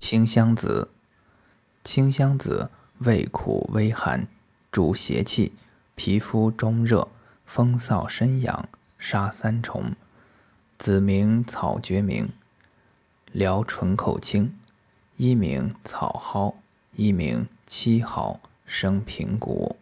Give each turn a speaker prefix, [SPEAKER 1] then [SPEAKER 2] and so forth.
[SPEAKER 1] 清香子，清香子味苦微寒，主邪气，皮肤中热，风燥身痒，杀三虫。子名草决明，疗唇口清。一名草蒿，一名七毫，生平谷。